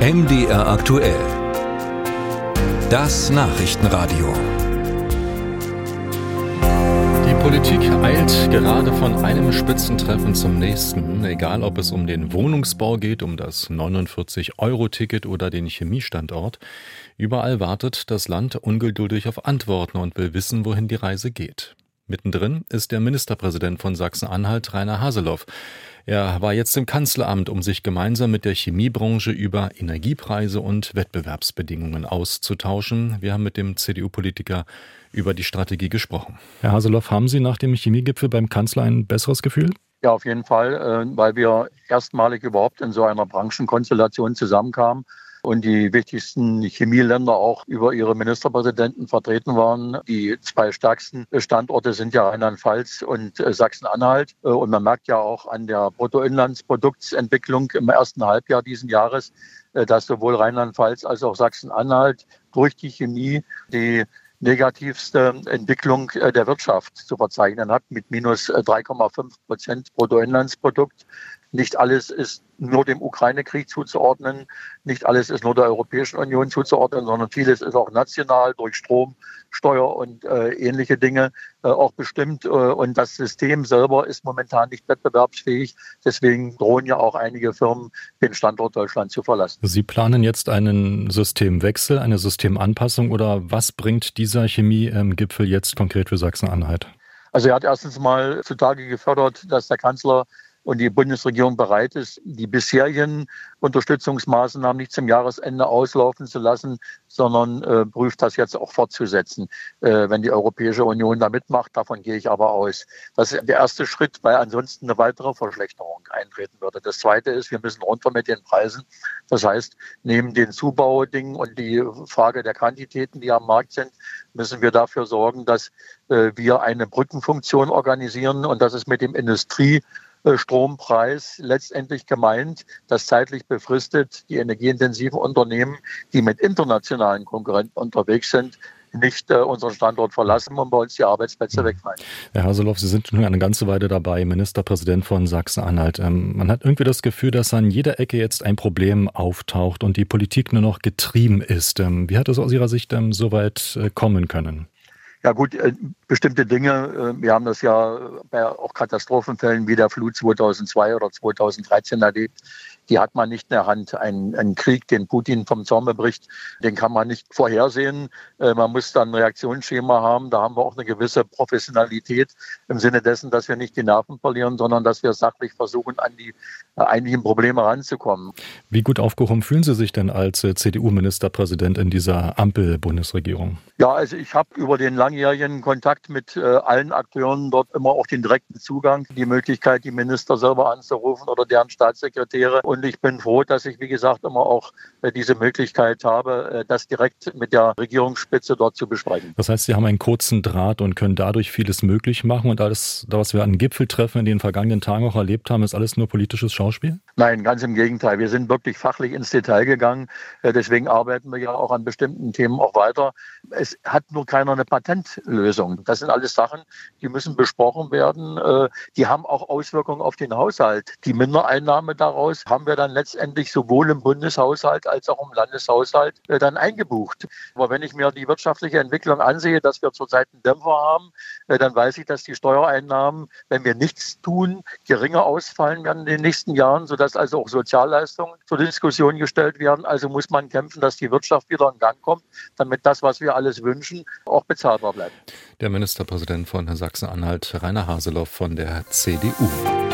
MDR aktuell. Das Nachrichtenradio. Die Politik eilt gerade von einem Spitzentreffen zum nächsten, egal ob es um den Wohnungsbau geht, um das 49-Euro-Ticket oder den Chemiestandort. Überall wartet das Land ungeduldig auf Antworten und will wissen, wohin die Reise geht. Mittendrin ist der Ministerpräsident von Sachsen-Anhalt, Rainer Haseloff. Er war jetzt im Kanzleramt, um sich gemeinsam mit der Chemiebranche über Energiepreise und Wettbewerbsbedingungen auszutauschen. Wir haben mit dem CDU-Politiker über die Strategie gesprochen. Herr Haseloff, haben Sie nach dem Chemiegipfel beim Kanzler ein besseres Gefühl? Ja, auf jeden Fall, äh, weil wir erstmalig überhaupt in so einer Branchenkonstellation zusammenkamen und die wichtigsten Chemieländer auch über ihre Ministerpräsidenten vertreten waren. Die zwei stärksten Standorte sind ja Rheinland-Pfalz und äh, Sachsen-Anhalt. Äh, und man merkt ja auch an der Bruttoinlandsproduktsentwicklung im ersten Halbjahr diesen Jahres, äh, dass sowohl Rheinland-Pfalz als auch Sachsen-Anhalt durch die Chemie die negativste Entwicklung der Wirtschaft zu verzeichnen hat mit minus 3,5 Prozent Bruttoinlandsprodukt. Nicht alles ist nur dem Ukraine-Krieg zuzuordnen, nicht alles ist nur der Europäischen Union zuzuordnen, sondern vieles ist auch national durch Strom, Steuer und äh, ähnliche Dinge äh, auch bestimmt. Äh, und das System selber ist momentan nicht wettbewerbsfähig. Deswegen drohen ja auch einige Firmen, den Standort Deutschland zu verlassen. Sie planen jetzt einen Systemwechsel, eine Systemanpassung oder was bringt dieser Chemiegipfel jetzt konkret für Sachsen-Anhalt? Also er hat erstens mal zutage gefördert, dass der Kanzler und die Bundesregierung bereit ist, die bisherigen Unterstützungsmaßnahmen nicht zum Jahresende auslaufen zu lassen, sondern äh, prüft das jetzt auch fortzusetzen, äh, wenn die Europäische Union da mitmacht. Davon gehe ich aber aus. Das ist der erste Schritt, weil ansonsten eine weitere Verschlechterung eintreten würde. Das zweite ist, wir müssen runter mit den Preisen. Das heißt, neben den Zubaudingen und die Frage der Quantitäten, die am Markt sind, müssen wir dafür sorgen, dass äh, wir eine Brückenfunktion organisieren und das ist mit dem Industrie Strompreis letztendlich gemeint, dass zeitlich befristet die energieintensiven Unternehmen, die mit internationalen Konkurrenten unterwegs sind, nicht äh, unseren Standort verlassen und bei uns die Arbeitsplätze wegfallen. Herr Haseloff, Sie sind schon eine ganze Weile dabei, Ministerpräsident von Sachsen-Anhalt. Ähm, man hat irgendwie das Gefühl, dass an jeder Ecke jetzt ein Problem auftaucht und die Politik nur noch getrieben ist. Ähm, wie hat es aus Ihrer Sicht ähm, so weit äh, kommen können? Ja gut, äh, bestimmte Dinge, äh, wir haben das ja bei auch Katastrophenfällen wie der Flut 2002 oder 2013 erlebt, die hat man nicht in der Hand. Ein, ein Krieg, den Putin vom Zaun bricht, den kann man nicht vorhersehen. Äh, man muss dann ein Reaktionsschema haben. Da haben wir auch eine gewisse Professionalität im Sinne dessen, dass wir nicht die Nerven verlieren, sondern dass wir sachlich versuchen, an die eigentlichen Probleme ranzukommen. Wie gut aufgehoben fühlen Sie sich denn als CDU-Ministerpräsident in dieser Ampel-Bundesregierung? Ja, also ich habe über den langjährigen Kontakt mit äh, allen Akteuren dort immer auch den direkten Zugang, die Möglichkeit, die Minister selber anzurufen oder deren Staatssekretäre. Und ich bin froh, dass ich, wie gesagt, immer auch äh, diese Möglichkeit habe, äh, das direkt mit der Regierungsspitze dort zu besprechen. Das heißt, Sie haben einen kurzen Draht und können dadurch vieles möglich machen. Und alles, was wir an Gipfeltreffen in den vergangenen Tagen auch erlebt haben, ist alles nur politisches Schauspiel? Nein, ganz im Gegenteil. Wir sind wirklich fachlich ins Detail gegangen. Äh, deswegen arbeiten wir ja auch an bestimmten Themen auch weiter. Es hat nur keiner eine Patentlösung. Das sind alles Sachen, die müssen besprochen werden. Äh, die haben auch Auswirkungen auf den Haushalt. Die Mindereinnahme daraus haben wir dann letztendlich sowohl im Bundeshaushalt als auch im Landeshaushalt äh, dann eingebucht. Aber wenn ich mir die wirtschaftliche Entwicklung ansehe, dass wir zurzeit einen Dämpfer haben, dann weiß ich, dass die Steuereinnahmen, wenn wir nichts tun, geringer ausfallen werden in den nächsten Jahren, sodass also auch Sozialleistungen zur Diskussion gestellt werden. Also muss man kämpfen, dass die Wirtschaft wieder in Gang kommt, damit das, was wir alles wünschen, auch bezahlbar bleibt. Der Ministerpräsident von Sachsen-Anhalt, Rainer Haseloff von der CDU.